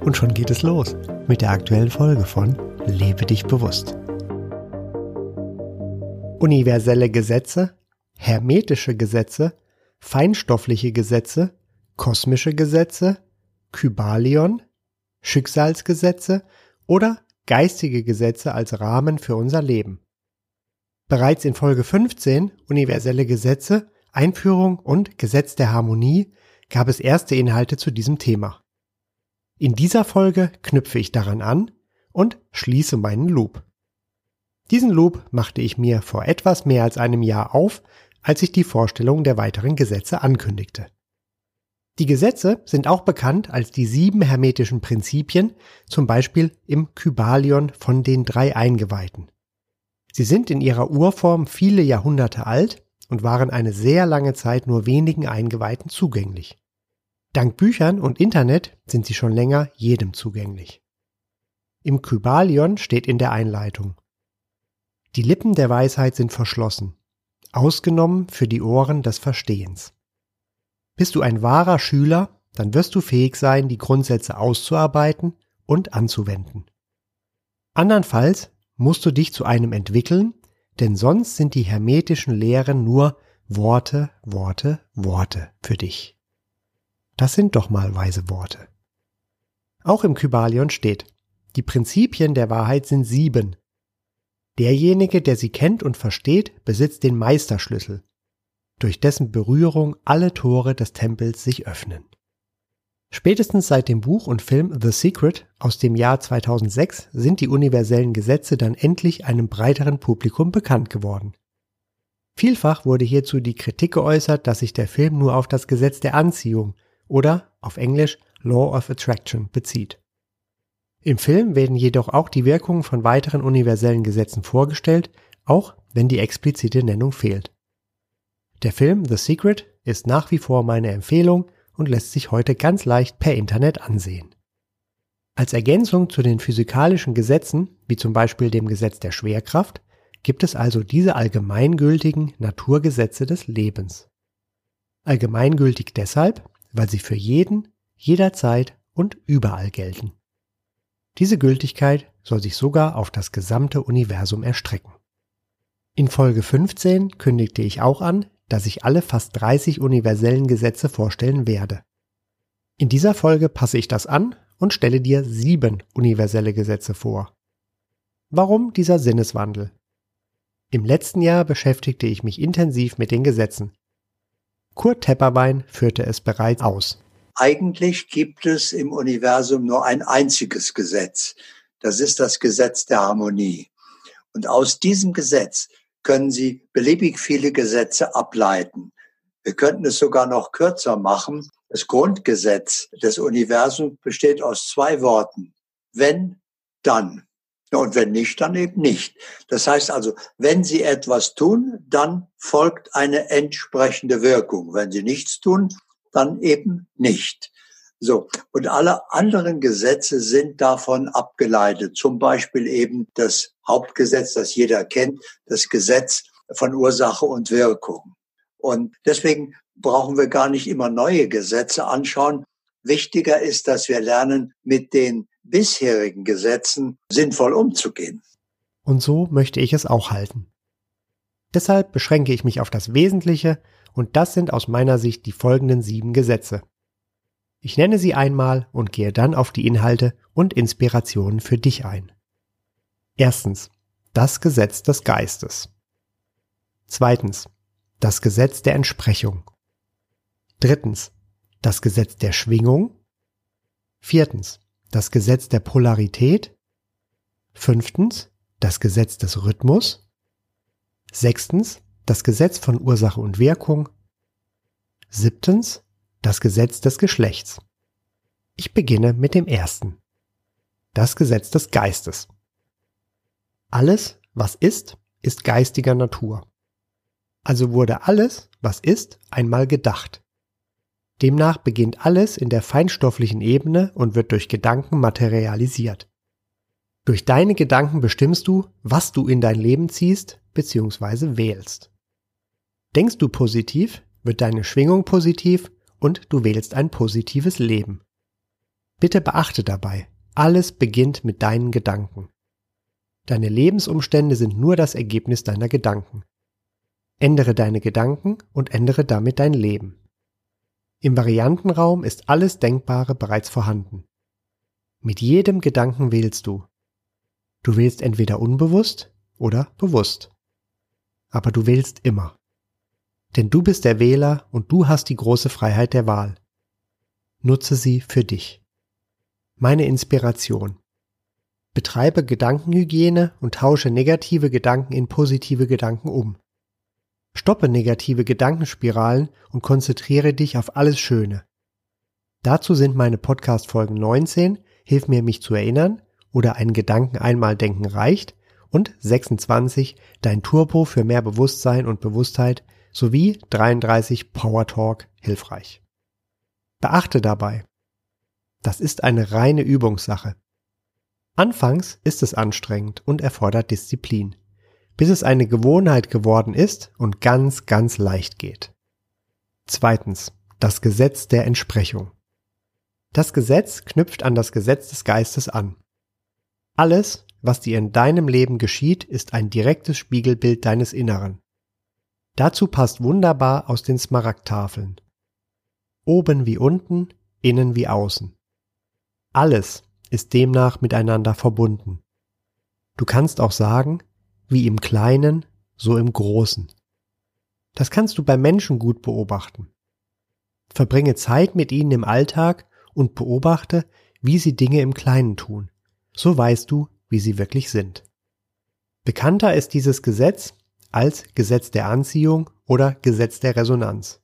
Und schon geht es los mit der aktuellen Folge von Lebe dich bewusst. Universelle Gesetze, hermetische Gesetze, feinstoffliche Gesetze, kosmische Gesetze, Kybalion, Schicksalsgesetze oder geistige Gesetze als Rahmen für unser Leben. Bereits in Folge 15 Universelle Gesetze, Einführung und Gesetz der Harmonie gab es erste Inhalte zu diesem Thema. In dieser Folge knüpfe ich daran an und schließe meinen Loop. Diesen Loop machte ich mir vor etwas mehr als einem Jahr auf, als ich die Vorstellung der weiteren Gesetze ankündigte. Die Gesetze sind auch bekannt als die sieben hermetischen Prinzipien, zum Beispiel im Kybalion von den drei Eingeweihten. Sie sind in ihrer Urform viele Jahrhunderte alt und waren eine sehr lange Zeit nur wenigen Eingeweihten zugänglich. Dank Büchern und Internet sind sie schon länger jedem zugänglich. Im Kybalion steht in der Einleitung Die Lippen der Weisheit sind verschlossen, ausgenommen für die Ohren des Verstehens. Bist du ein wahrer Schüler, dann wirst du fähig sein, die Grundsätze auszuarbeiten und anzuwenden. Andernfalls musst du dich zu einem entwickeln, denn sonst sind die hermetischen Lehren nur Worte, Worte, Worte für dich. Das sind doch mal weise Worte. Auch im Kybalion steht, die Prinzipien der Wahrheit sind sieben. Derjenige, der sie kennt und versteht, besitzt den Meisterschlüssel, durch dessen Berührung alle Tore des Tempels sich öffnen. Spätestens seit dem Buch und Film The Secret aus dem Jahr 2006 sind die universellen Gesetze dann endlich einem breiteren Publikum bekannt geworden. Vielfach wurde hierzu die Kritik geäußert, dass sich der Film nur auf das Gesetz der Anziehung oder auf Englisch Law of Attraction bezieht. Im Film werden jedoch auch die Wirkungen von weiteren universellen Gesetzen vorgestellt, auch wenn die explizite Nennung fehlt. Der Film The Secret ist nach wie vor meine Empfehlung und lässt sich heute ganz leicht per Internet ansehen. Als Ergänzung zu den physikalischen Gesetzen, wie zum Beispiel dem Gesetz der Schwerkraft, gibt es also diese allgemeingültigen Naturgesetze des Lebens. Allgemeingültig deshalb, weil sie für jeden, jederzeit und überall gelten. Diese Gültigkeit soll sich sogar auf das gesamte Universum erstrecken. In Folge 15 kündigte ich auch an, dass ich alle fast 30 universellen Gesetze vorstellen werde. In dieser Folge passe ich das an und stelle dir sieben universelle Gesetze vor. Warum dieser Sinneswandel? Im letzten Jahr beschäftigte ich mich intensiv mit den Gesetzen. Kurt Tepperwein führte es bereits aus. Eigentlich gibt es im Universum nur ein einziges Gesetz. Das ist das Gesetz der Harmonie. Und aus diesem Gesetz können Sie beliebig viele Gesetze ableiten. Wir könnten es sogar noch kürzer machen. Das Grundgesetz des Universums besteht aus zwei Worten. Wenn, dann. Und wenn nicht, dann eben nicht. Das heißt also, wenn Sie etwas tun, dann folgt eine entsprechende Wirkung. Wenn Sie nichts tun, dann eben nicht. So. Und alle anderen Gesetze sind davon abgeleitet. Zum Beispiel eben das Hauptgesetz, das jeder kennt, das Gesetz von Ursache und Wirkung. Und deswegen brauchen wir gar nicht immer neue Gesetze anschauen. Wichtiger ist, dass wir lernen, mit den bisherigen Gesetzen sinnvoll umzugehen. Und so möchte ich es auch halten. Deshalb beschränke ich mich auf das Wesentliche, und das sind aus meiner Sicht die folgenden sieben Gesetze. Ich nenne sie einmal und gehe dann auf die Inhalte und Inspirationen für dich ein. Erstens. Das Gesetz des Geistes. Zweitens. Das Gesetz der Entsprechung. Drittens. Das Gesetz der Schwingung. Viertens. Das Gesetz der Polarität. Fünftens. Das Gesetz des Rhythmus. Sechstens. Das Gesetz von Ursache und Wirkung. Siebtens das Gesetz des Geschlechts. Ich beginne mit dem ersten. das Gesetz des Geistes. Alles, was ist, ist geistiger Natur. Also wurde alles, was ist, einmal gedacht. Demnach beginnt alles in der feinstofflichen Ebene und wird durch Gedanken materialisiert. Durch deine Gedanken bestimmst du, was du in dein Leben ziehst bzw. wählst. Denkst du positiv, wird deine Schwingung positiv und du wählst ein positives Leben. Bitte beachte dabei, alles beginnt mit deinen Gedanken. Deine Lebensumstände sind nur das Ergebnis deiner Gedanken. Ändere deine Gedanken und ändere damit dein Leben. Im Variantenraum ist alles Denkbare bereits vorhanden. Mit jedem Gedanken wählst du. Du wählst entweder unbewusst oder bewusst. Aber du wählst immer. Denn du bist der Wähler und du hast die große Freiheit der Wahl. Nutze sie für dich. Meine Inspiration. Betreibe Gedankenhygiene und tausche negative Gedanken in positive Gedanken um. Stoppe negative Gedankenspiralen und konzentriere dich auf alles Schöne. Dazu sind meine Podcast-Folgen 19, Hilf mir, mich zu erinnern, oder einen Gedanken einmal denken reicht, und 26, Dein Turbo für mehr Bewusstsein und Bewusstheit, sowie 33 Power Talk hilfreich. Beachte dabei, das ist eine reine Übungssache. Anfangs ist es anstrengend und erfordert Disziplin bis es eine Gewohnheit geworden ist und ganz, ganz leicht geht. Zweitens. Das Gesetz der Entsprechung. Das Gesetz knüpft an das Gesetz des Geistes an. Alles, was dir in deinem Leben geschieht, ist ein direktes Spiegelbild deines Inneren. Dazu passt wunderbar aus den Smaragdtafeln. Oben wie unten, innen wie außen. Alles ist demnach miteinander verbunden. Du kannst auch sagen, wie im Kleinen, so im Großen. Das kannst du bei Menschen gut beobachten. Verbringe Zeit mit ihnen im Alltag und beobachte, wie sie Dinge im Kleinen tun. So weißt du, wie sie wirklich sind. Bekannter ist dieses Gesetz als Gesetz der Anziehung oder Gesetz der Resonanz.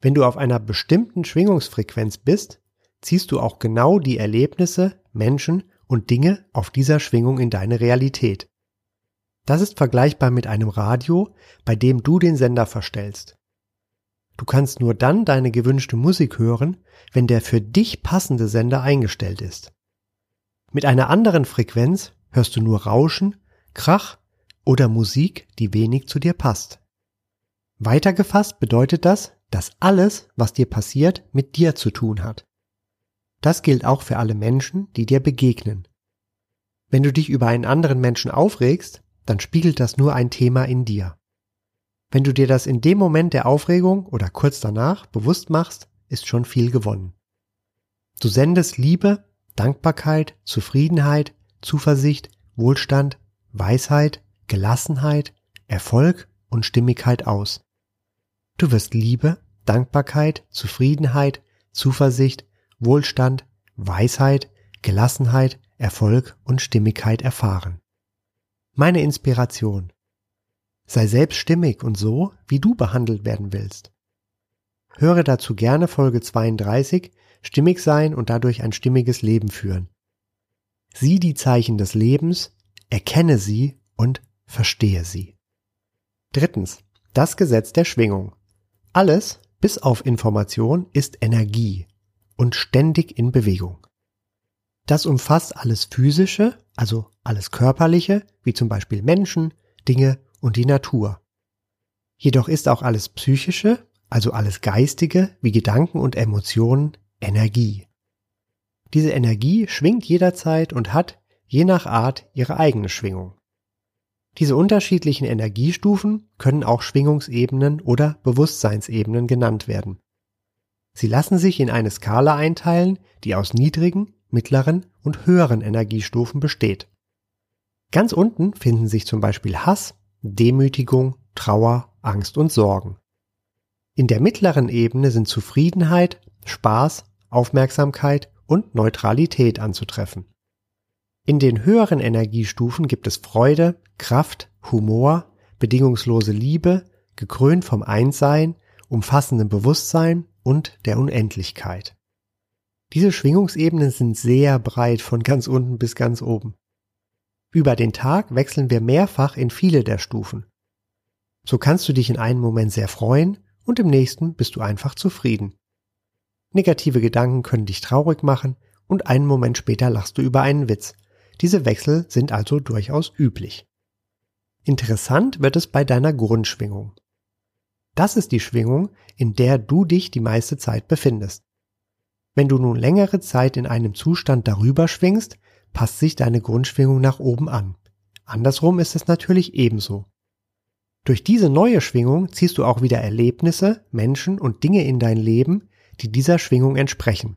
Wenn du auf einer bestimmten Schwingungsfrequenz bist, ziehst du auch genau die Erlebnisse, Menschen und Dinge auf dieser Schwingung in deine Realität. Das ist vergleichbar mit einem Radio, bei dem du den Sender verstellst. Du kannst nur dann deine gewünschte Musik hören, wenn der für dich passende Sender eingestellt ist. Mit einer anderen Frequenz hörst du nur Rauschen, Krach oder Musik, die wenig zu dir passt. Weitergefasst bedeutet das, dass alles, was dir passiert, mit dir zu tun hat. Das gilt auch für alle Menschen, die dir begegnen. Wenn du dich über einen anderen Menschen aufregst, dann spiegelt das nur ein Thema in dir. Wenn du dir das in dem Moment der Aufregung oder kurz danach bewusst machst, ist schon viel gewonnen. Du sendest Liebe, Dankbarkeit, Zufriedenheit, Zuversicht, Wohlstand, Weisheit, Gelassenheit, Erfolg und Stimmigkeit aus. Du wirst Liebe, Dankbarkeit, Zufriedenheit, Zuversicht, Wohlstand, Weisheit, Gelassenheit, Erfolg und Stimmigkeit erfahren meine Inspiration. Sei selbststimmig und so, wie du behandelt werden willst. Höre dazu gerne Folge 32, stimmig sein und dadurch ein stimmiges Leben führen. Sieh die Zeichen des Lebens, erkenne sie und verstehe sie. Drittens, das Gesetz der Schwingung. Alles, bis auf Information, ist Energie und ständig in Bewegung. Das umfasst alles Physische, also alles Körperliche, wie zum Beispiel Menschen, Dinge und die Natur. Jedoch ist auch alles Psychische, also alles Geistige, wie Gedanken und Emotionen, Energie. Diese Energie schwingt jederzeit und hat, je nach Art, ihre eigene Schwingung. Diese unterschiedlichen Energiestufen können auch Schwingungsebenen oder Bewusstseinsebenen genannt werden. Sie lassen sich in eine Skala einteilen, die aus niedrigen, mittleren und höheren Energiestufen besteht. Ganz unten finden sich zum Beispiel Hass, Demütigung, Trauer, Angst und Sorgen. In der mittleren Ebene sind Zufriedenheit, Spaß, Aufmerksamkeit und Neutralität anzutreffen. In den höheren Energiestufen gibt es Freude, Kraft, Humor, bedingungslose Liebe, gekrönt vom Einssein, umfassendem Bewusstsein und der Unendlichkeit. Diese Schwingungsebenen sind sehr breit von ganz unten bis ganz oben. Über den Tag wechseln wir mehrfach in viele der Stufen. So kannst du dich in einem Moment sehr freuen und im nächsten bist du einfach zufrieden. Negative Gedanken können dich traurig machen und einen Moment später lachst du über einen Witz. Diese Wechsel sind also durchaus üblich. Interessant wird es bei deiner Grundschwingung. Das ist die Schwingung, in der du dich die meiste Zeit befindest. Wenn du nun längere Zeit in einem Zustand darüber schwingst, passt sich deine Grundschwingung nach oben an. Andersrum ist es natürlich ebenso. Durch diese neue Schwingung ziehst du auch wieder Erlebnisse, Menschen und Dinge in dein Leben, die dieser Schwingung entsprechen.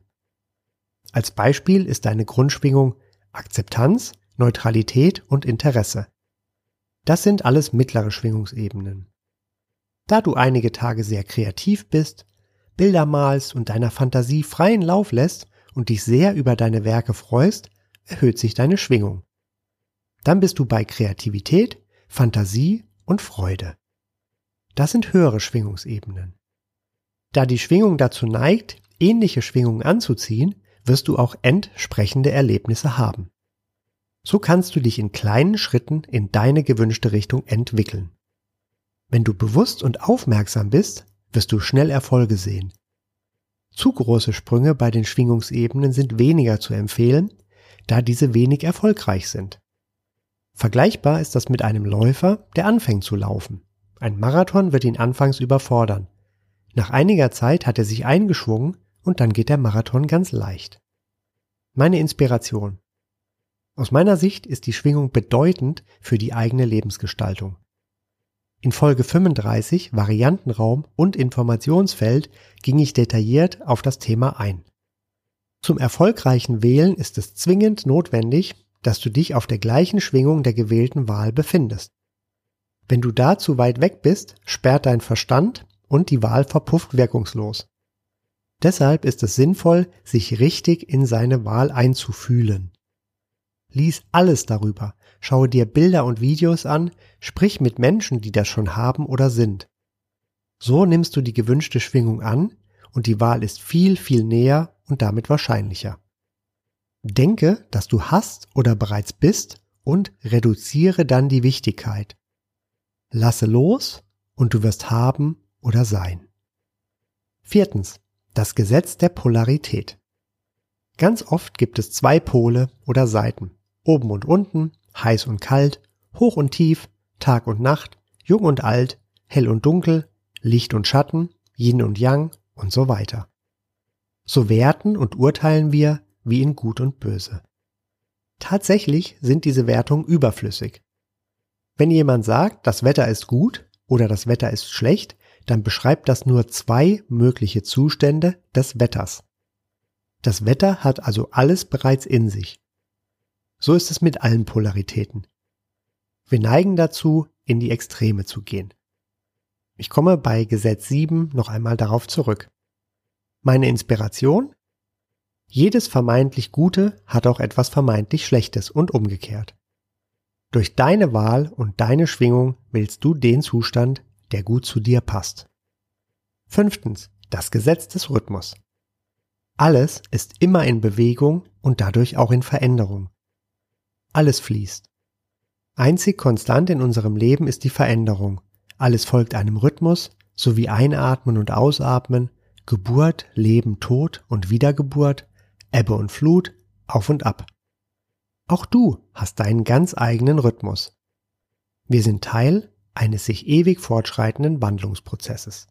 Als Beispiel ist deine Grundschwingung Akzeptanz, Neutralität und Interesse. Das sind alles mittlere Schwingungsebenen. Da du einige Tage sehr kreativ bist, Bilder malst und deiner Fantasie freien Lauf lässt und dich sehr über deine Werke freust, erhöht sich deine Schwingung. Dann bist du bei Kreativität, Fantasie und Freude. Das sind höhere Schwingungsebenen. Da die Schwingung dazu neigt, ähnliche Schwingungen anzuziehen, wirst du auch entsprechende Erlebnisse haben. So kannst du dich in kleinen Schritten in deine gewünschte Richtung entwickeln. Wenn du bewusst und aufmerksam bist, wirst du schnell Erfolge sehen. Zu große Sprünge bei den Schwingungsebenen sind weniger zu empfehlen, da diese wenig erfolgreich sind. Vergleichbar ist das mit einem Läufer, der anfängt zu laufen. Ein Marathon wird ihn anfangs überfordern. Nach einiger Zeit hat er sich eingeschwungen und dann geht der Marathon ganz leicht. Meine Inspiration. Aus meiner Sicht ist die Schwingung bedeutend für die eigene Lebensgestaltung. In Folge 35 Variantenraum und Informationsfeld ging ich detailliert auf das Thema ein. Zum erfolgreichen Wählen ist es zwingend notwendig, dass du dich auf der gleichen Schwingung der gewählten Wahl befindest. Wenn du da zu weit weg bist, sperrt dein Verstand und die Wahl verpufft wirkungslos. Deshalb ist es sinnvoll, sich richtig in seine Wahl einzufühlen. Lies alles darüber, schaue dir Bilder und Videos an, sprich mit Menschen, die das schon haben oder sind. So nimmst du die gewünschte Schwingung an und die Wahl ist viel, viel näher und damit wahrscheinlicher. Denke, dass du hast oder bereits bist und reduziere dann die Wichtigkeit. Lasse los und du wirst haben oder sein. Viertens. Das Gesetz der Polarität. Ganz oft gibt es zwei Pole oder Seiten. Oben und unten, heiß und kalt, hoch und tief, Tag und Nacht, jung und alt, hell und dunkel, Licht und Schatten, Yin und Yang und so weiter. So werten und urteilen wir wie in Gut und Böse. Tatsächlich sind diese Wertungen überflüssig. Wenn jemand sagt, das Wetter ist gut oder das Wetter ist schlecht, dann beschreibt das nur zwei mögliche Zustände des Wetters. Das Wetter hat also alles bereits in sich. So ist es mit allen Polaritäten. Wir neigen dazu, in die Extreme zu gehen. Ich komme bei Gesetz 7 noch einmal darauf zurück. Meine Inspiration? Jedes vermeintlich Gute hat auch etwas vermeintlich Schlechtes und umgekehrt. Durch deine Wahl und deine Schwingung willst du den Zustand, der gut zu dir passt. Fünftens. Das Gesetz des Rhythmus. Alles ist immer in Bewegung und dadurch auch in Veränderung. Alles fließt. Einzig konstant in unserem Leben ist die Veränderung. Alles folgt einem Rhythmus, sowie Einatmen und Ausatmen, Geburt, Leben, Tod und Wiedergeburt, Ebbe und Flut, auf und ab. Auch du hast deinen ganz eigenen Rhythmus. Wir sind Teil eines sich ewig fortschreitenden Wandlungsprozesses.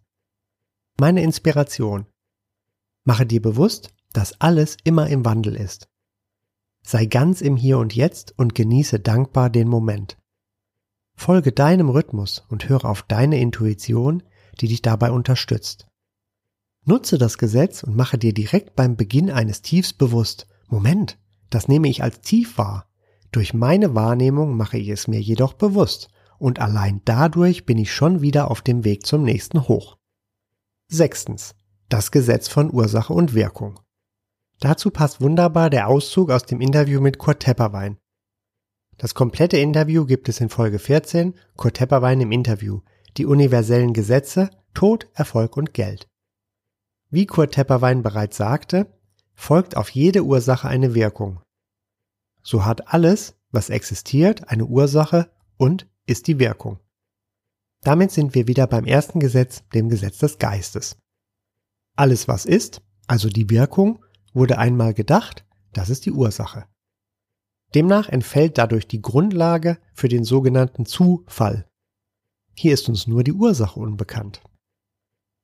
Meine Inspiration. Mache dir bewusst, dass alles immer im Wandel ist. Sei ganz im Hier und Jetzt und genieße dankbar den Moment. Folge deinem Rhythmus und höre auf deine Intuition, die dich dabei unterstützt. Nutze das Gesetz und mache dir direkt beim Beginn eines Tiefs bewusst, Moment, das nehme ich als tief wahr. Durch meine Wahrnehmung mache ich es mir jedoch bewusst und allein dadurch bin ich schon wieder auf dem Weg zum nächsten Hoch. Sechstens. Das Gesetz von Ursache und Wirkung. Dazu passt wunderbar der Auszug aus dem Interview mit Kurt Tepperwein. Das komplette Interview gibt es in Folge 14, Kurt Tepperwein im Interview, die universellen Gesetze, Tod, Erfolg und Geld. Wie Kurt Tepperwein bereits sagte, folgt auf jede Ursache eine Wirkung. So hat alles, was existiert, eine Ursache und ist die Wirkung. Damit sind wir wieder beim ersten Gesetz, dem Gesetz des Geistes. Alles, was ist, also die Wirkung, wurde einmal gedacht, das ist die Ursache. Demnach entfällt dadurch die Grundlage für den sogenannten Zufall. Hier ist uns nur die Ursache unbekannt.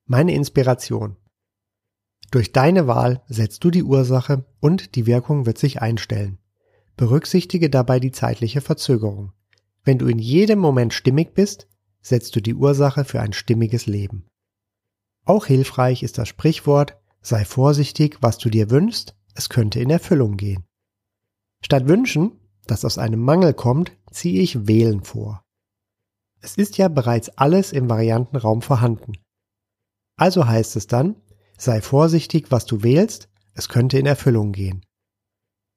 Meine Inspiration. Durch deine Wahl setzt du die Ursache und die Wirkung wird sich einstellen. Berücksichtige dabei die zeitliche Verzögerung. Wenn du in jedem Moment stimmig bist, setzt du die Ursache für ein stimmiges Leben. Auch hilfreich ist das Sprichwort, sei vorsichtig, was du dir wünschst, es könnte in Erfüllung gehen. Statt wünschen, dass aus einem Mangel kommt, ziehe ich wählen vor. Es ist ja bereits alles im Variantenraum vorhanden. Also heißt es dann, sei vorsichtig, was du wählst, es könnte in Erfüllung gehen.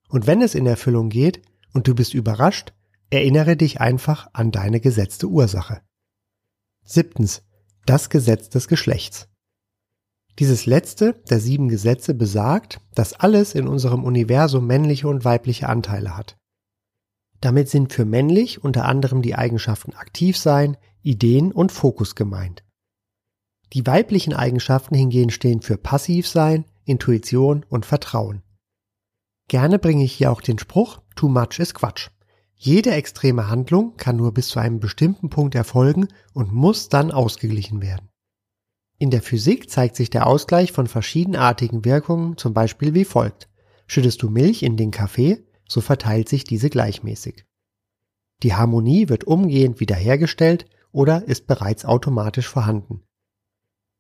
Und wenn es in Erfüllung geht und du bist überrascht, erinnere dich einfach an deine gesetzte Ursache. Siebtens. Das Gesetz des Geschlechts. Dieses letzte der sieben Gesetze besagt, dass alles in unserem Universum männliche und weibliche Anteile hat. Damit sind für männlich unter anderem die Eigenschaften aktiv sein, Ideen und Fokus gemeint. Die weiblichen Eigenschaften hingegen stehen für passiv sein, Intuition und Vertrauen. Gerne bringe ich hier auch den Spruch, too much is Quatsch. Jede extreme Handlung kann nur bis zu einem bestimmten Punkt erfolgen und muss dann ausgeglichen werden. In der Physik zeigt sich der Ausgleich von verschiedenartigen Wirkungen zum Beispiel wie folgt. Schüttest du Milch in den Kaffee, so verteilt sich diese gleichmäßig. Die Harmonie wird umgehend wiederhergestellt oder ist bereits automatisch vorhanden.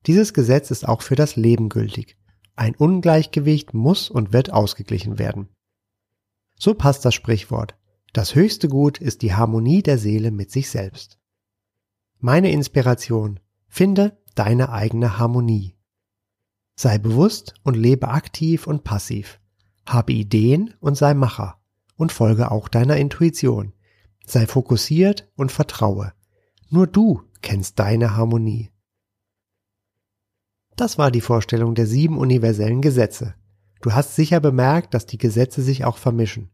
Dieses Gesetz ist auch für das Leben gültig. Ein Ungleichgewicht muss und wird ausgeglichen werden. So passt das Sprichwort. Das höchste Gut ist die Harmonie der Seele mit sich selbst. Meine Inspiration. Finde deine eigene Harmonie. Sei bewusst und lebe aktiv und passiv. Habe Ideen und sei Macher und folge auch deiner Intuition. Sei fokussiert und vertraue. Nur du kennst deine Harmonie. Das war die Vorstellung der sieben universellen Gesetze. Du hast sicher bemerkt, dass die Gesetze sich auch vermischen.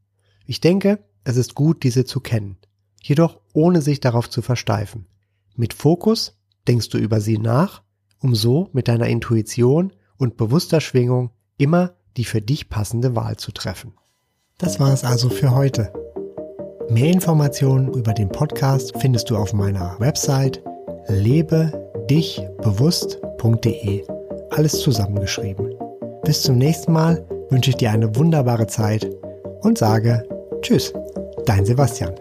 Ich denke, es ist gut, diese zu kennen, jedoch ohne sich darauf zu versteifen. Mit Fokus denkst du über sie nach, um so mit deiner Intuition und bewusster Schwingung immer die für dich passende Wahl zu treffen. Das war es also für heute. Mehr Informationen über den Podcast findest du auf meiner Website lebedichbewusst.de. Alles zusammengeschrieben. Bis zum nächsten Mal wünsche ich dir eine wunderbare Zeit und sage Tschüss, dein Sebastian.